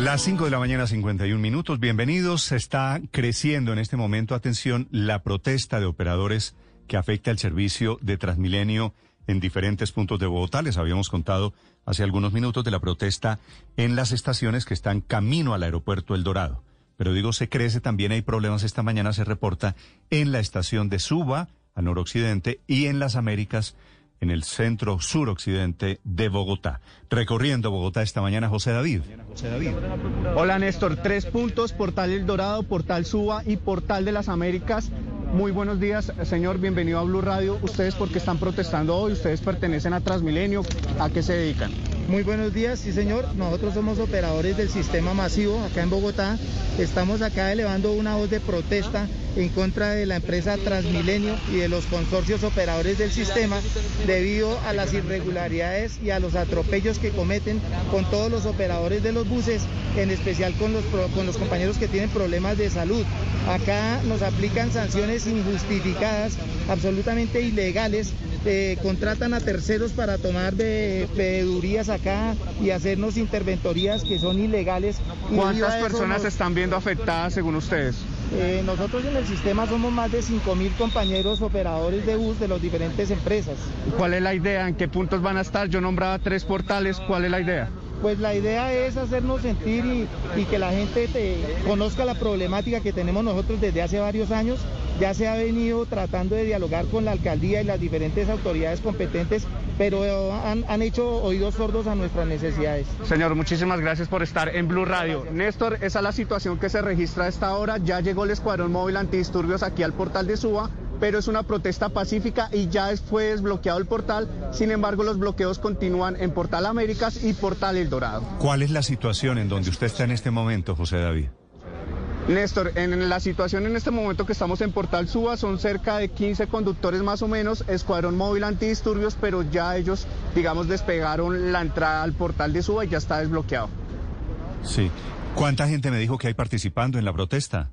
Las 5 de la mañana, 51 minutos. Bienvenidos. Está creciendo en este momento, atención, la protesta de operadores que afecta el servicio de Transmilenio en diferentes puntos de Bogotá. Les habíamos contado hace algunos minutos de la protesta en las estaciones que están camino al aeropuerto El Dorado. Pero digo, se crece, también hay problemas. Esta mañana se reporta en la estación de Suba, a noroccidente, y en las Américas, en el centro suroccidente de Bogotá. Recorriendo Bogotá esta mañana, José David. Hola Néstor, tres puntos, Portal El Dorado, Portal Suba y Portal de las Américas. Muy buenos días, señor, bienvenido a Blue Radio. ¿Ustedes por qué están protestando hoy? ¿Ustedes pertenecen a Transmilenio? ¿A qué se dedican? Muy buenos días, sí señor. Nosotros somos operadores del sistema masivo acá en Bogotá. Estamos acá elevando una voz de protesta en contra de la empresa Transmilenio y de los consorcios operadores del sistema debido a las irregularidades y a los atropellos que cometen con todos los operadores de los buses, en especial con los, compañeros que tienen problemas de salud. Acá nos aplican sanciones injustificadas, absolutamente ilegales, eh, contratan a terceros para tomar veedurías acá y hacernos interventorías que son ilegales. ¿Cuántas personas están viendo afectadas según ustedes? Eh, nosotros en el sistema somos más de 5.000 compañeros operadores de bus de las diferentes empresas. ¿Cuál es la idea? ¿En qué puntos van a estar? Yo nombraba tres portales. ¿Cuál es la idea? Pues la idea es hacernos sentir y, que la gente conozca la problemática que tenemos nosotros desde hace varios años. Ya se ha venido tratando de dialogar con la alcaldía y las diferentes autoridades competentes, pero han, han hecho oídos sordos a nuestras necesidades. Señor, muchísimas gracias por estar en Blue Radio. Néstor, esa es la situación que se registra a esta hora. Ya llegó el Escuadrón Móvil Antidisturbios aquí al portal de Suba pero es una protesta pacífica y ya fue desbloqueado el portal. Sin embargo, los bloqueos continúan en Portal Américas y Portal El Dorado. ¿Cuál es la situación en donde usted está en este momento, José David? Néstor, en la situación en este momento que estamos en Portal Suba son cerca de 15 conductores más o menos, escuadrón móvil antidisturbios, pero ya ellos, digamos, despegaron la entrada al portal de Suba y ya está desbloqueado. Sí. ¿Cuánta gente me dijo que hay participando en la protesta?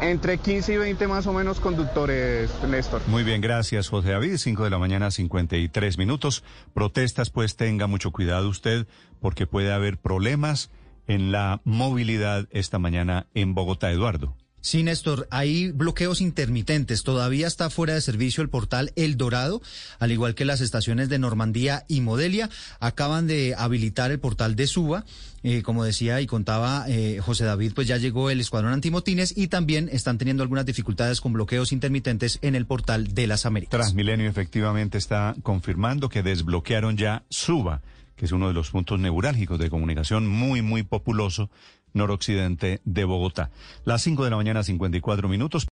Entre 15 y 20 más o menos conductores, Néstor. Muy bien, gracias, José David. 5 de la mañana, 53 minutos. Protestas, pues tenga mucho cuidado usted, porque puede haber problemas en la movilidad esta mañana en Bogotá, Eduardo. Sí, Néstor, hay bloqueos intermitentes. Todavía está fuera de servicio el portal El Dorado, al igual que las estaciones de Normandía y Modelia. Acaban de habilitar el portal de Suba. Eh, como decía y contaba eh, José David, pues ya llegó el escuadrón antimotines y también están teniendo algunas dificultades con bloqueos intermitentes en el portal de las Américas. Transmilenio efectivamente está confirmando que desbloquearon ya Suba, que es uno de los puntos neurálgicos de comunicación muy, muy populoso noroccidente de Bogotá. Las 5 de la mañana, 54 minutos.